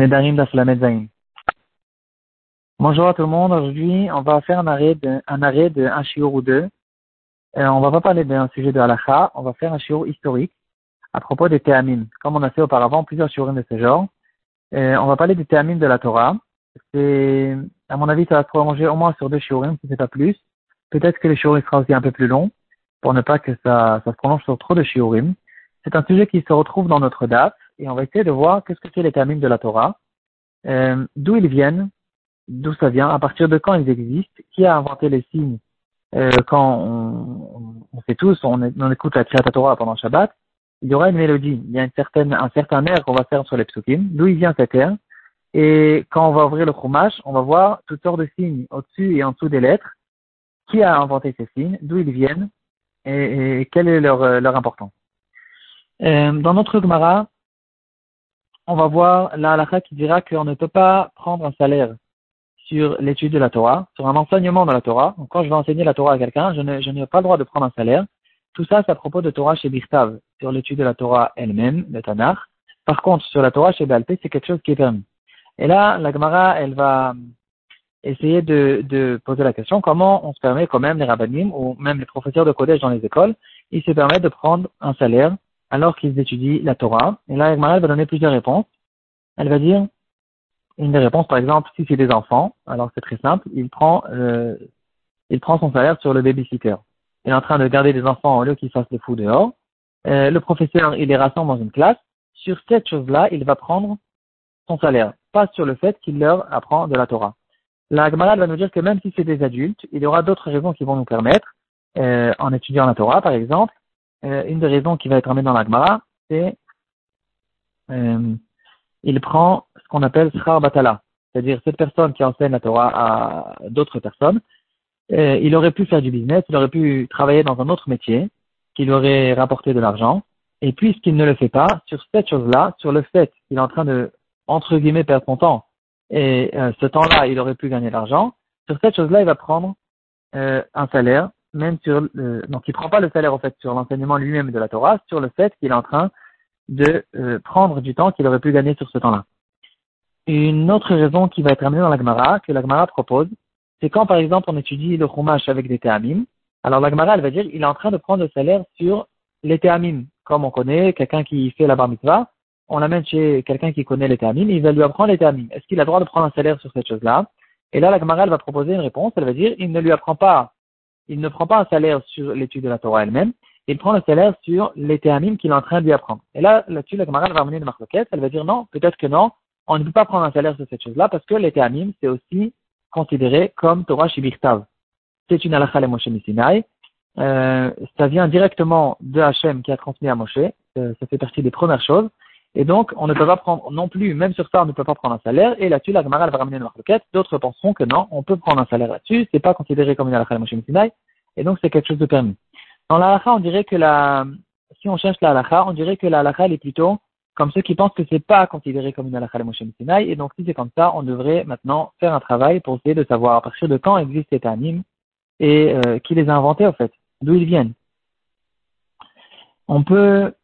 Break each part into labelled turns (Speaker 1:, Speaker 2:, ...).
Speaker 1: Nedarim. Bonjour à tout le monde. Aujourd'hui, on va faire un arrêt de, un shiur ou deux. Euh, on va pas parler d'un sujet de halakha, on va faire un shiur historique à propos des théamim. Comme on a fait auparavant plusieurs shiurim de ce genre. Euh, on va parler des théamim de la Torah. C'est, à mon avis, ça va se prolonger au moins sur deux shiurim, si c'est pas plus. Peut-être que le shiur sera aussi un peu plus long, pour ne pas que ça, ça se prolonge sur trop de shiurim. C'est un sujet qui se retrouve dans notre date et on va essayer de voir qu'est-ce que c'est les termines de la Torah, euh, d'où ils viennent, d'où ça vient, à partir de quand ils existent, qui a inventé les signes euh, quand on, on, tous, on, écoute la Kriyat Torah pendant Shabbat, il y aura une mélodie, il y a une certaine, un certain air qu'on va faire sur les psukim, d'où il vient cet air, et quand on va ouvrir le chumash, on va voir toutes sortes de signes au-dessus et en dessous des lettres, qui a inventé ces signes, d'où ils viennent, et, et quelle est leur, leur importance? Euh, dans notre Gemara, on va voir la halakha qui dira qu'on ne peut pas prendre un salaire sur l'étude de la Torah, sur un enseignement de la Torah. Donc, quand je vais enseigner la Torah à quelqu'un, je n'ai pas le droit de prendre un salaire. Tout ça, c'est à propos de Torah chez Birtav, sur l'étude de la Torah elle-même, le Tanakh. Par contre, sur la Torah chez Balpé, c'est quelque chose qui est permis. Et là, la Gemara, elle va essayer de, de, poser la question comment on se permet quand même les rabbinim ou même les professeurs de collège dans les écoles, ils se permettent de prendre un salaire alors qu'ils étudient la Torah. Et là, Gemara va donner plusieurs réponses. Elle va dire une des réponses, par exemple, si c'est des enfants, alors c'est très simple, il prend, euh, il prend son salaire sur le babysitter. Il est en train de garder des enfants au lieu qu'ils fassent le fou dehors. Euh, le professeur, il les rassemble dans une classe. Sur cette chose-là, il va prendre son salaire, pas sur le fait qu'il leur apprend de la Torah. La Gemara va nous dire que même si c'est des adultes, il y aura d'autres raisons qui vont nous permettre, euh, en étudiant la Torah par exemple, euh, une des raisons qui va être amenée dans la Gemara, c'est euh, il prend ce qu'on appelle Srar Batala, c'est-à-dire cette personne qui enseigne la Torah à d'autres personnes. Euh, il aurait pu faire du business, il aurait pu travailler dans un autre métier qui lui aurait rapporté de l'argent. Et puisqu'il ne le fait pas, sur cette chose-là, sur le fait qu'il est en train de, entre guillemets, perdre son temps, et euh, ce temps-là, il aurait pu gagner de l'argent, sur cette chose-là, il va prendre un salaire même sur le, donc il prend pas le salaire en fait sur l'enseignement lui-même de la Torah, sur le fait qu'il est en train de euh, prendre du temps qu'il aurait pu gagner sur ce temps-là. Une autre raison qui va être amenée dans la Gemara, que la Gemara propose, c'est quand par exemple on étudie le Chumash avec des Théamim, alors la Gemara elle va dire il est en train de prendre le salaire sur les Théamim, comme on connaît quelqu'un qui fait la bar mitzvah, on l'amène chez quelqu'un qui connaît les Théamim, il va lui apprendre les Théamim. Est-ce qu'il a le droit de prendre un salaire sur cette chose-là? Et là la Gemara elle va proposer une réponse, elle va dire il ne lui apprend pas il ne prend pas un salaire sur l'étude de la Torah elle-même, il prend le salaire sur les théamim qu'il est en train de lui apprendre. Et là, là-dessus, la camarade va amener une marloquette, elle va dire non, peut-être que non, on ne peut pas prendre un salaire sur cette chose-là parce que les théamim, c'est aussi considéré comme Torah Shibirtav. C'est une halakha Moshe Sinai. Euh, ça vient directement de Hachem qui a transmis à Moshe. Euh, ça fait partie des premières choses. Et donc, on ne peut pas prendre non plus, même sur ça, on ne peut pas prendre un salaire. Et là-dessus, la Gemara va ramener une marquette. D'autres penseront que non, on peut prendre un salaire là-dessus. C'est pas considéré comme une halakha Sinai. Et donc, c'est quelque chose de permis. Dans la halakha, on dirait que la, si on cherche la on dirait que la halakha, elle est plutôt comme ceux qui pensent que c'est pas considéré comme une halakha Sinai. Et donc, si c'est comme ça, on devrait maintenant faire un travail pour essayer de savoir à partir de quand existent ces tanim et euh, qui les a inventés, en fait. D'où ils viennent. On peut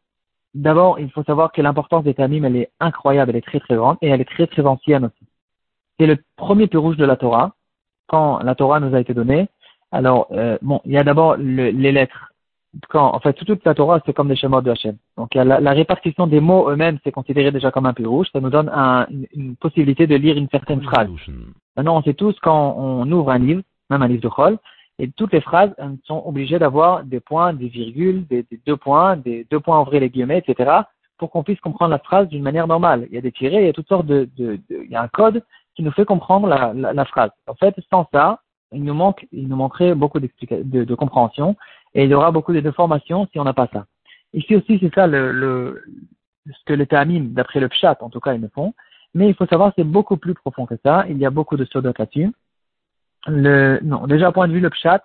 Speaker 1: D'abord, il faut savoir que l'importance des tamim, elle est incroyable, elle est très très grande et elle est très très ancienne aussi. C'est le premier peu rouge de la Torah, quand la Torah nous a été donnée. Alors, euh, bon, il y a d'abord le, les lettres. Quand, en fait, toute la Torah, c'est comme des schémas de Hachem. Donc, la, la, répartition des mots eux-mêmes, c'est considéré déjà comme un peu rouge. Ça nous donne un, une, une, possibilité de lire une certaine phrase. Maintenant, on sait tous quand on ouvre un livre, même un livre de Chol, et toutes les phrases sont obligées d'avoir des points, des virgules, des, des, deux points, des deux points ouvrés les guillemets, etc. pour qu'on puisse comprendre la phrase d'une manière normale. Il y a des tirés, il y a toutes sortes de, de, de il y a un code qui nous fait comprendre la, la, la, phrase. En fait, sans ça, il nous manque, il nous manquerait beaucoup de, de compréhension et il y aura beaucoup de déformations si on n'a pas ça. Ici aussi, c'est ça le, le, ce que les tamim, d'après le pshat, en tout cas, ils me font. Mais il faut savoir, c'est beaucoup plus profond que ça. Il y a beaucoup de sodot là-dessus le, non, déjà, point de vue le Pshat,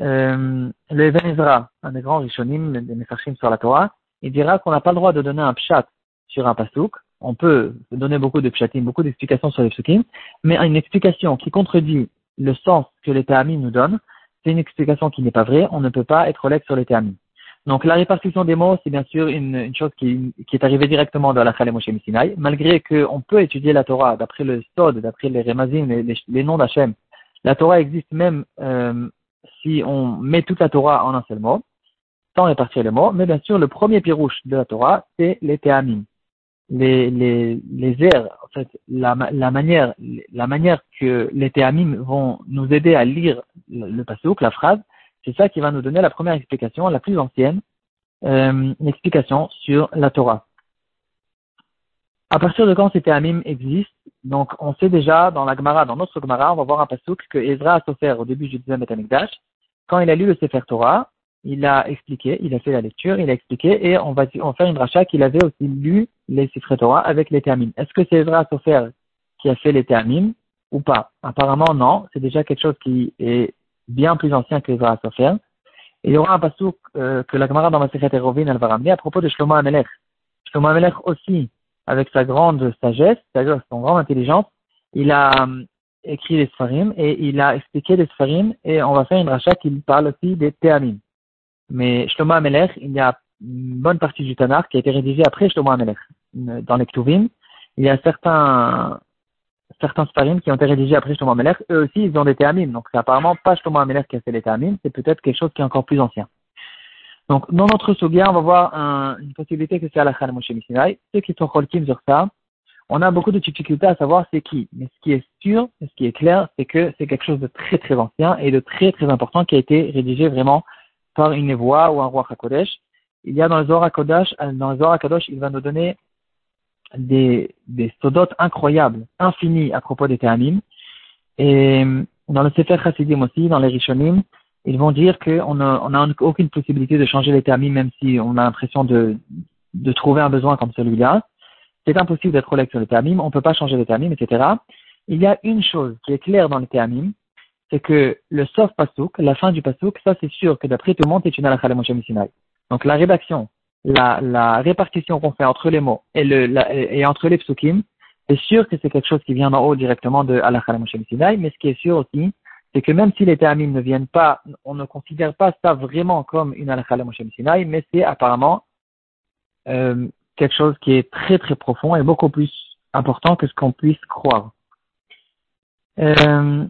Speaker 1: euh, le Even Ezra, un des grands Rishonim, des Mefarshim sur la Torah, il dira qu'on n'a pas le droit de donner un Pshat sur un Pasuk. On peut donner beaucoup de Pshatim, beaucoup d'explications sur les Psukim, mais une explication qui contredit le sens que les Théamis nous donnent, c'est une explication qui n'est pas vraie, on ne peut pas être honnête sur les Théamis. Donc la répartition des mots, c'est bien sûr une, une chose qui, qui, est arrivée directement dans la Chalem Moshe Sinai, malgré qu'on peut étudier la Torah d'après le Sod, d'après les Remazim, les, les, noms d'Hachem. La Torah existe même euh, si on met toute la Torah en un seul mot, sans répartir les mots, mais bien sûr le premier pirouche de la Torah, c'est les Théamim. Les, les, les airs, en fait, la, la, manière, la manière que les Théamim vont nous aider à lire le, le pasuk, la phrase, c'est ça qui va nous donner la première explication, la plus ancienne, euh, explication sur la Torah. À partir de quand ces théamim existent, donc on sait déjà dans la Gemara, dans notre Gemara, on va voir un pasuk que Ezra a au début du deuxième Betamikdash. Quand il a lu le Sefer Torah, il a expliqué, il a fait la lecture, il a expliqué, et on va, on faire une rachat qu'il avait aussi lu les Sefer Torah avec les théamim. Est-ce que c'est Ezra Sofer qui a fait les théamim ou pas? Apparemment non, c'est déjà quelque chose qui est bien plus ancien que les Sofer. Et il y aura un passouk euh, que la camarade dans ma Erovin elle va ramener à propos de Shlomo Amelech. Shlomo Amelech aussi, avec sa grande sagesse, c'est-à-dire son grande intelligence, il a euh, écrit les Sfarim et il a expliqué les Sfarim et on va faire une rachat qui parle aussi des Théamim. Mais Shlomo Amelech, il y a une bonne partie du Tanar qui a été rédigée après Shlomo Amelech. Dans les Ktuvim, il y a certains certains Sfarim qui ont été rédigés après Shlomo Amelech, eux aussi, ils ont des théamim. Donc, c'est apparemment pas Shlomo Amelech qui a fait les théamim, c'est peut-être quelque chose qui est encore plus ancien. Donc, dans notre Sogia, on va voir un, une possibilité que c'est Alakha Moshe Sinai. Ceux qui sont cholkim sur ça, on a beaucoup de difficultés à savoir c'est qui. Mais ce qui est sûr, ce qui est clair, c'est que c'est quelque chose de très très ancien et de très très important qui a été rédigé vraiment par une voix ou un roi Hakodesh. Il y a dans le Zohar Kodesh, dans le Zohar Kodesh, il va nous donner des, des sodotes incroyables, infinis à propos des Théanim. Et dans le Sefer Chassidim aussi, dans les Rishonim, ils vont dire qu'on n'a on a aucune possibilité de changer les Théamim, même si on a l'impression de, de trouver un besoin comme celui-là. C'est impossible d'être collègue sur les Théamim, on ne peut pas changer les Théamim, etc. Il y a une chose qui est claire dans les Théamim, c'est que le sauf pasouk, la fin du pasouk, ça c'est sûr que d'après tout le monde, c'est une halakha Donc la rédaction la, répartition qu'on fait entre les mots et, entre les psukim, c'est sûr que c'est quelque chose qui vient d'en haut directement de Moshe Sinai, mais ce qui est sûr aussi, c'est que même si les théamines ne viennent pas, on ne considère pas ça vraiment comme une Allah Moshe Sinai, mais c'est apparemment euh, quelque chose qui est très très profond et beaucoup plus important que ce qu'on puisse croire. Euh,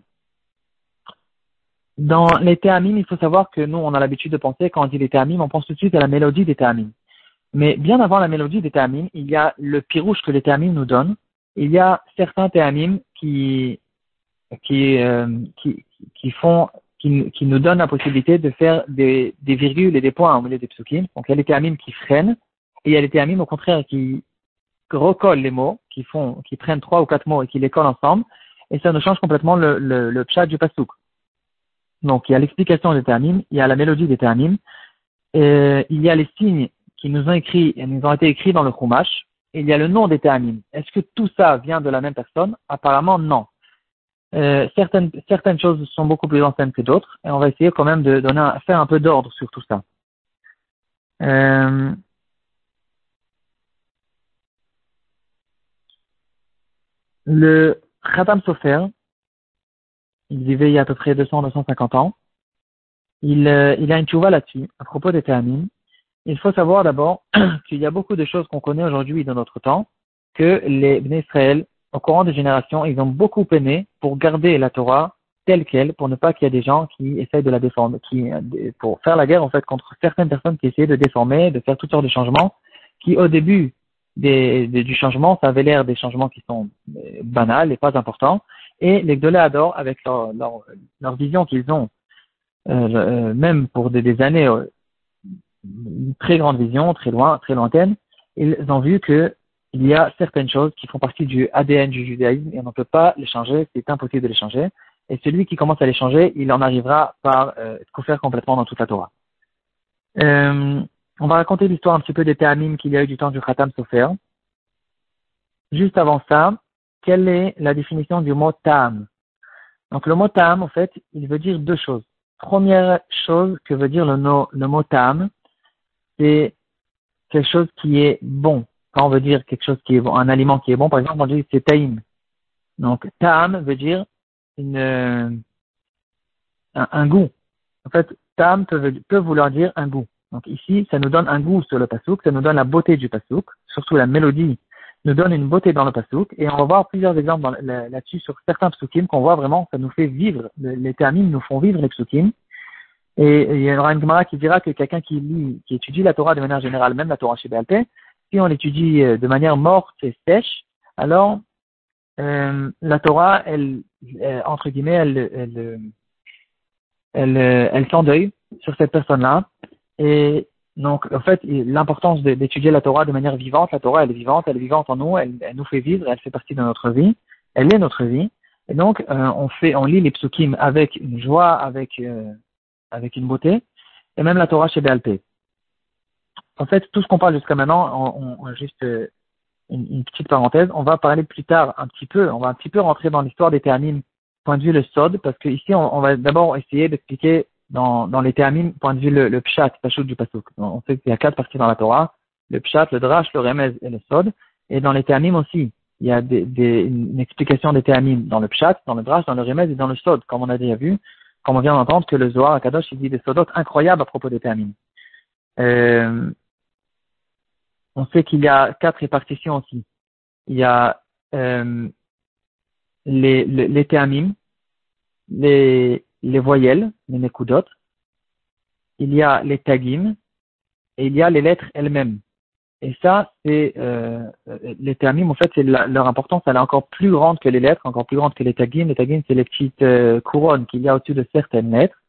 Speaker 1: dans les théamines, il faut savoir que nous, on a l'habitude de penser, quand on dit les théamines, on pense tout de suite à la mélodie des théamines. Mais bien avant la mélodie des théamines, il y a le pirouche que les théamines nous donnent. Il y a certains théamines qui, qui, euh, qui, qui font, qui, qui, nous donnent la possibilité de faire des, des virgules et des points au milieu des psukim. Donc il y a les théamines qui freinent et il y a les théamines au contraire qui recollent les mots, qui font, qui prennent trois ou quatre mots et qui les collent ensemble. Et ça nous change complètement le, le, le pshat du pasuk. Donc, il y a l'explication des termines, il y a la mélodie des termines, et il y a les signes qui nous ont écrits, et nous ont été écrits dans le Chumash, et il y a le nom des termines. Est-ce que tout ça vient de la même personne? Apparemment, non. Euh, certaines, choses sont beaucoup plus anciennes que d'autres, et on va essayer quand même de faire un peu d'ordre sur tout ça. Euh, le Khatam Sofer, il vivait il y a à peu près 200-250 ans. Il, euh, il a une chouva là-dessus, à propos des théamines. Il faut savoir d'abord qu'il y a beaucoup de choses qu'on connaît aujourd'hui dans notre temps, que les Bnei Israël, au courant des générations, ils ont beaucoup peiné pour garder la Torah telle qu'elle, pour ne pas qu'il y ait des gens qui essayent de la déformer, qui, pour faire la guerre en fait contre certaines personnes qui essayaient de déformer, de faire toutes sortes de changements, qui au début du changement, ça avait l'air des changements qui sont euh, banals et pas importants, et les Gdolé adorent, avec leur, vision qu'ils ont, euh, euh, même pour des, années, euh, une très grande vision, très loin, très lointaine, ils ont vu que il y a certaines choses qui font partie du ADN du judaïsme et on ne peut pas les changer, c'est impossible de les changer. Et celui qui commence à les changer, il en arrivera par euh, faire complètement dans toute la Torah. Euh, on va raconter l'histoire un petit peu des théamim qu'il y a eu du temps du Khatam Sofer. Juste avant ça, quelle est la définition du mot tam? Donc le mot tam, en fait, il veut dire deux choses. Première chose que veut dire le, le mot tam, c'est quelque chose qui est bon. On veut dire quelque chose qui est bon, un aliment qui est bon, par exemple, on dit c'est taïm. Donc tam veut dire un, goût. En fait, tam peut, vouloir dire un goût. Donc ici, ça nous donne un goût sur le pasouk, ça nous donne la beauté du pasouk, surtout la mélodie nous donne une beauté dans le pasouk. Et on va voir plusieurs exemples là-dessus sur certains psukim qu'on voit vraiment, ça nous fait vivre, les termines nous font vivre les psukim. Et il y aura une Gemara qui dira que quelqu'un qui lit, qui étudie la Torah de manière générale, même la Torah chez BLP, si on l'étudie euh, de manière morte et sèche, alors euh, la Torah, elle, euh, entre guillemets, elle, elle, elle, elle s'endeuille sur cette personne-là. Et donc, en fait, l'importance d'étudier la Torah de manière vivante, la Torah, elle est vivante, elle est vivante en nous, elle, nous fait vivre, elle fait partie de notre vie, elle est notre vie. Et donc, on fait, on lit les psukim avec une joie, avec avec une beauté, et même la Torah chez BLP. En fait, tout ce qu'on parle jusqu'à maintenant, on, on juste euh, une, petite parenthèse, on va parler plus tard un petit peu, on va un petit peu rentrer dans l'histoire des termines point de vue le sod, parce que ici on, va d'abord essayer d'expliquer dans, dans les termines point de vue le, le pshat, pashut du pasuk. On sait qu'il y a quatre parties dans la Torah, le pshat, le drash, le remez et le sod, et dans les termines aussi, il y a des, des, une explication des termines dans le pshat, dans le drash, dans le remez et dans le sod, comme on a déjà vu, comme on vient d'entendre que le Zohar à Kadosh, il dit des sodotes incroyables à propos des termines. Euh, on sait qu'il y a quatre répartitions aussi. Il y a euh, les, les, les les, les voyelles, les nekudot. Il y a les tagim et il y a les lettres elles-mêmes. Et ça, c'est euh, les termines, en fait, c'est leur importance, elle est encore plus grande que les lettres, encore plus grande que les tagim. Les tagim, c'est les petites euh, couronnes qu'il y a au-dessus de certaines lettres.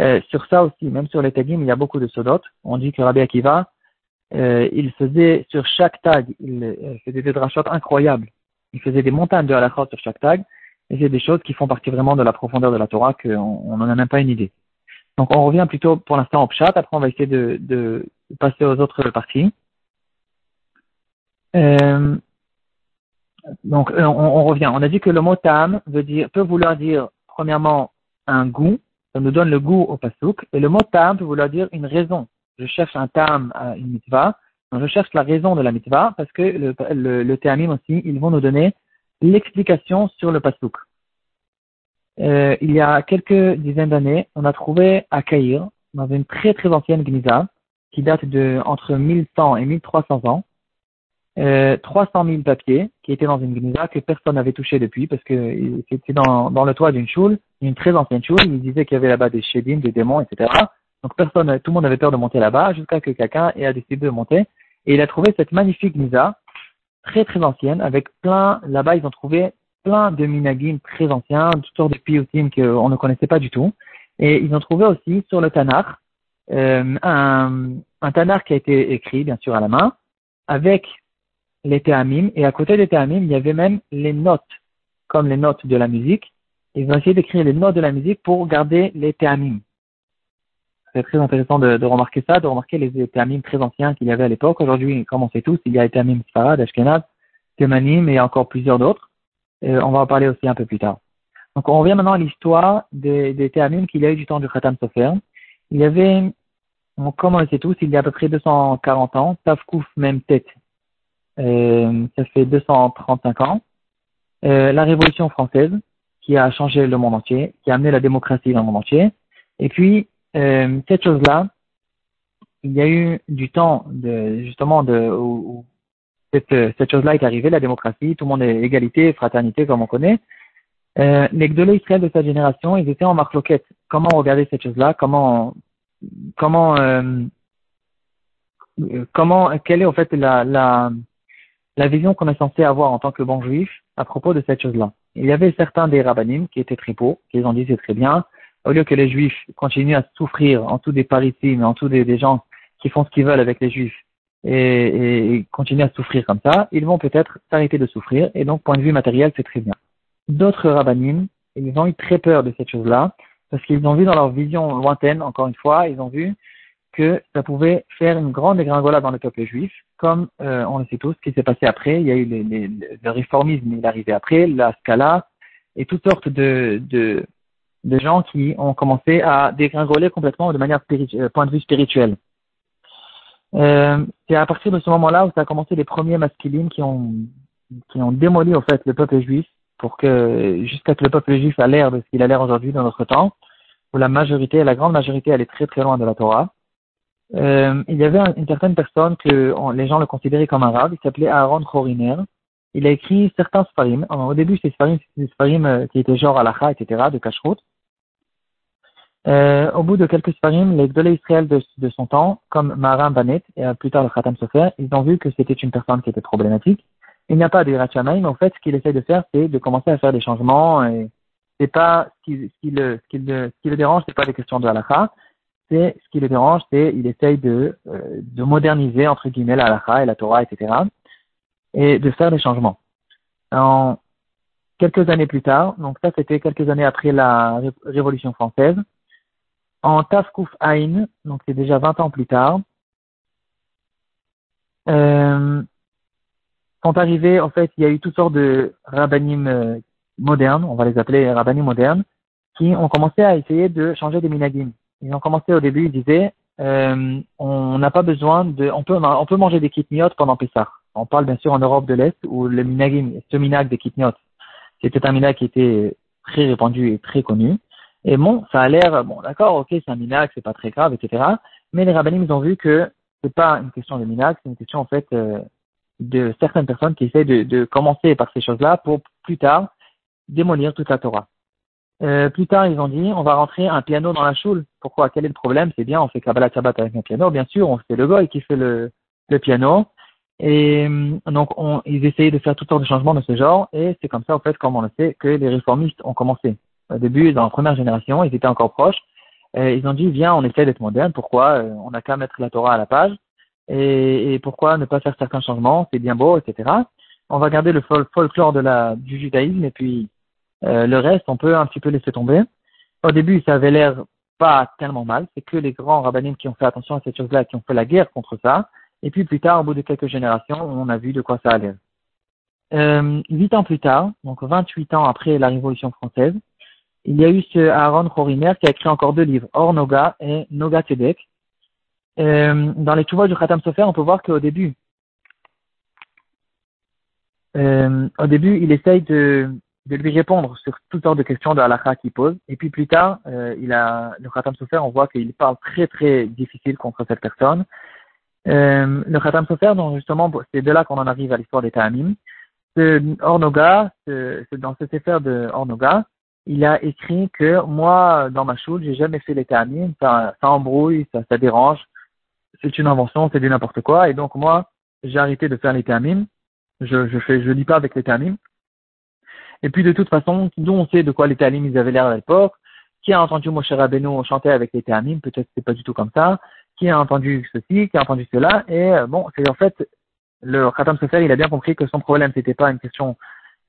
Speaker 1: Euh, sur ça aussi, même sur les tagim, il y a beaucoup de sodotes. On dit que Rabbi Akiva, euh, il faisait sur chaque tag, il euh, faisait des drachotes incroyables. Il faisait des montagnes de halachot sur chaque tag. Et c'est des choses qui font partie vraiment de la profondeur de la Torah qu'on n'en a même pas une idée. Donc on revient plutôt pour l'instant au pshat, après on va essayer de, de passer aux autres parties. Euh, donc, euh, on, revient. On a dit que le mot tam veut dire, peut vouloir dire, premièrement, un goût. Ça nous donne le goût au pasouk. Et le mot tam peut vouloir dire une raison. Je cherche un tam à une mitzvah. Je cherche la raison de la mitzvah parce que le, le, le aussi, ils vont nous donner l'explication sur le pasouk. Euh, il y a quelques dizaines d'années, on a trouvé à Caïr, dans une très très ancienne gnisa, qui date de entre 1100 et 1300 ans, euh, 300 000 papiers qui étaient dans une gnisa que personne n'avait touché depuis parce que c'était dans, dans le toit d'une choule, une très ancienne choule. Il disait qu'il y avait là-bas des shedim, des démons, etc. Donc personne, tout le monde avait peur de monter là-bas jusqu'à que quelqu'un ait décidé de monter. Et il a trouvé cette magnifique gnisa très très ancienne avec plein, là-bas ils ont trouvé plein de minagim très anciens, toutes sortes de piyutim qu'on ne connaissait pas du tout. Et ils ont trouvé aussi sur le Tanakh euh, un, un qui a été écrit bien sûr à la main avec les théamim, et à côté des théamim, il y avait même les notes, comme les notes de la musique. Ils ont essayé d'écrire les notes de la musique pour garder les théamim. C'est très intéressant de, remarquer ça, de remarquer les théamim très anciens qu'il y avait à l'époque. Aujourd'hui, comme on sait tous, il y a les théamim Sfarad, Ashkenaz, Thémanim et encore plusieurs d'autres. on va en parler aussi un peu plus tard. Donc on revient maintenant à l'histoire des, des qu'il y a eu du temps du Khatam Sofer. Il y avait, comme on le sait tous, il y a à peu près 240 ans, Tafkouf même tête euh, ça fait 235 ans. Euh, la Révolution française, qui a changé le monde entier, qui a amené la démocratie dans le monde entier. Et puis, euh, cette chose-là, il y a eu du temps de, justement de, où, cette, cette chose-là est arrivée, la démocratie, tout le monde est égalité, fraternité, comme on connaît. Euh, les Gdolé Israël de cette génération, ils étaient en marloquette. Comment regarder cette chose-là? Comment, comment, euh, comment, quelle est en fait la, la, la vision qu'on est censé avoir en tant que bon juif à propos de cette chose-là? Il y avait certains des rabbinim qui étaient très beaux, qui ont dit c'est très bien, au lieu que les juifs continuent à souffrir en tout des parisiens, en tout des, gens qui font ce qu'ils veulent avec les juifs et, continuent à souffrir comme ça, ils vont peut-être s'arrêter de souffrir et donc point de vue matériel c'est très bien. D'autres rabbinim, ils ont eu très peur de cette chose-là parce qu'ils ont vu dans leur vision lointaine, encore une fois, ils ont vu que ça pouvait faire une grande dégringolade dans le peuple juif, comme euh, on le sait tous, ce qui s'est passé après. Il y a eu les, les, le réformisme, il est arrivé après, la scala, et toutes sortes de, de, de gens qui ont commencé à dégringoler complètement de manière euh, point de vue spirituel. Euh, c'est à partir de ce moment-là où ça a commencé les premiers masculines qui ont, qui ont démoli en fait le peuple juif pour que jusqu'à que le peuple juif a l'air de ce qu'il a l'air aujourd'hui dans notre temps, où la majorité, la grande majorité, elle est très très loin de la Torah. euh, il y avait une certaine personne que les gens le considéraient comme arabe, il s'appelait Aaron Khoriner. Il a écrit certains sfarim. au début, ces sfarim, c'était des sfarim euh, qui étaient genre alacha, etc., de kashrut. Euh, au bout de quelques sfarim, les Gdolé Israël de, de, son temps, comme Maharam Banet et plus tard le Khatam Sofer, ils ont vu que c'était une personne qui était problématique. Il n'y a pas de Hirachamaï, mais en fait, ce qu'il essaie de faire, c'est de commencer à faire des changements. Et c'est pas ce qui, ce qui le, ce qui ce qui dérange, c'est pas des questions de halakha. C'est ce qui le dérange, c'est il essaye de, euh, de moderniser entre guillemets la halakha et la Torah, etc. Et de faire des changements. En quelques années plus tard, donc ça c'était quelques années après la Révolution française, en Tafkouf Ain, donc c'est déjà 20 ans plus tard, euh, sont arrivés, en fait, il y a eu toutes sortes de rabbinim euh, modernes, on va les appeler rabbinim modernes, qui ont commencé à essayer de changer des minagim. Ils ont commencé au début, ils disaient, euh, on n'a pas besoin de, on peut, manger des kitniot pendant Pessah. On parle bien sûr en Europe de l'Est où le minagim, ce minag des kitniot, c'était un minag qui était très répandu et très connu. Et bon, ça a l'air, bon, d'accord, ok, c'est un minag, c'est pas très grave, etc. Mais les rabbinim, ils ont vu que c'est pas une question de minag, c'est une question, en fait, euh, de certaines personnes qui essaient de, de commencer par ces choses-là pour plus tard démolir toute la Torah. Euh, plus tard, ils ont dit, on va rentrer un piano dans la choule. Pourquoi? Quel est le problème? C'est bien, on fait Kabbalah Shabbat avec un piano, bien sûr, on fait le goy qui fait le, le piano. Et euh, donc, on, ils essayaient de faire toutes sortes de changements de ce genre, et c'est comme ça, en fait, comme on le sait, que les réformistes ont commencé. Au début, dans la première génération, ils étaient encore proches. Euh, ils ont dit, viens, on essaie d'être moderne. Pourquoi? Euh, On n'a qu'à mettre la Torah à la page et, et, pourquoi ne pas faire certains changements, c'est bien beau, etc. On va garder le folklore de la, du judaïsme et puis euh, le reste, on peut un petit peu laisser tomber. Au début, ça avait l'air pas tellement mal, c'est que les grands rabbinim qui ont fait attention à cette chose-là, qui ont fait la guerre contre ça, et puis plus tard, au bout de quelques générations, on a vu de quoi ça allait. Euh, huit ans plus tard, donc 28 ans après la Révolution française, il y a eu ce Aaron Khoriner qui a écrit encore deux livres, Or Noga et Noga Tedek, euh, dans les Tchouvas du Khatam Sofer, on peut voir qu'au début, euh, au début, il essaye de, de lui répondre sur toutes sortes de questions de halakha qu'il pose. Et puis plus tard, euh, il a, le Khatam Sofer, on voit qu'il parle très très difficile contre cette personne. Euh, le Khatam Sofer, donc justement, c'est de là qu'on en arrive à l'histoire des Ta'amim. Ornoga, ce, dans ce Sefer de Ornoga, il a écrit que moi, dans ma choule, j'ai jamais fait les Ta'amim, ça, ça embrouille, ça, dérange c'est une invention, c'est du n'importe quoi. Et donc moi, j'ai arrêté de faire les termines. Je, je fais, je lis pas avec les termines. Et puis de toute façon, nous on sait de quoi les termines ils avaient l'air à l'époque. Qui a entendu Moshe Rabbeinu chanter avec les termines? Peut-être c'est pas du tout comme ça. Qui a entendu ceci? Qui a entendu cela? Et euh, bon, c'est en fait le Khatam Sefer, il a bien compris que son problème c'était pas une question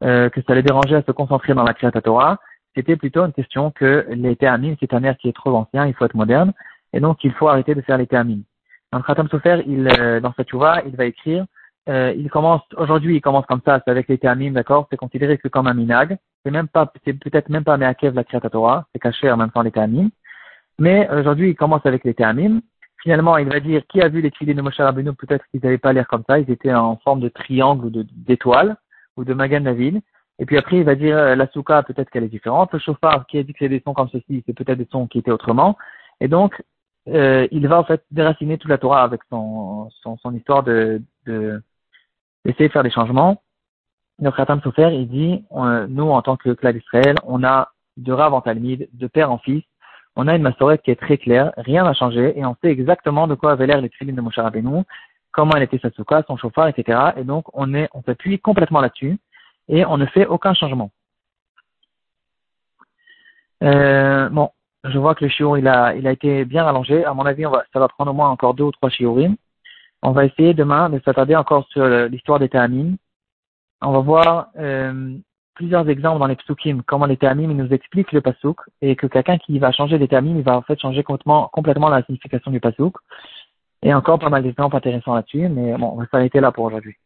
Speaker 1: euh, que ça allait déranger à se concentrer dans la Kriyat Torah. C'était plutôt une question que les termines, c'est un air qui est trop ancien, il faut être moderne, et donc il faut arrêter de faire les termines. Dans le Khatam Sofer, euh, dans sa tchouva, il va écrire, euh, il commence, aujourd'hui, il commence comme ça, c'est avec les termines, d'accord, c'est considéré que comme un minag. C'est même pas, c'est peut-être même pas Meakev la Torah, c'est caché en même temps les termines. Mais aujourd'hui, il commence avec les termines. Finalement, il va dire qui a vu les filets de Moshe Rabbeinu, peut-être qu'ils n'avaient pas l'air comme ça, ils étaient en forme de triangle ou d'étoile ou de Magan David. Et puis après, il va dire euh, la souka, peut-être qu'elle est différente. Le chauffard, qui a dit que c'est des sons comme ceci, c'est peut-être des sons qui étaient autrement. Et donc, euh, il va en fait déraciner toute la Torah avec son, son, son histoire de, de d'essayer de faire des changements. Le Khatam Sofer, il dit, euh, nous en tant que clan d'Israël, on a de Rav en Talmud, de père en fils, on a une massorette qui est très claire, rien n'a changé, et on sait exactement de quoi avait l'air les de Moshe Rabbeinu, comment elle était sa souka, son chauffard, etc. Et donc on est, on s'appuie complètement là-dessus, et on ne fait aucun changement. Euh, bon, je vois que le shiur il a, il a été bien rallongé. À mon avis, on va, ça va prendre au moins encore deux ou trois shiurim. On va essayer demain de s'attarder encore sur l'histoire des Ta'amim. On va voir euh, plusieurs exemples dans les psukim, comment les Ta'amim nous expliquent le pasuk et que quelqu'un qui va changer les Ta'amim, il va en fait changer complètement, complètement la signification du pasuk. Et encore pas mal d'exemples intéressants là-dessus, mais bon, on va s'arrêter là pour aujourd'hui.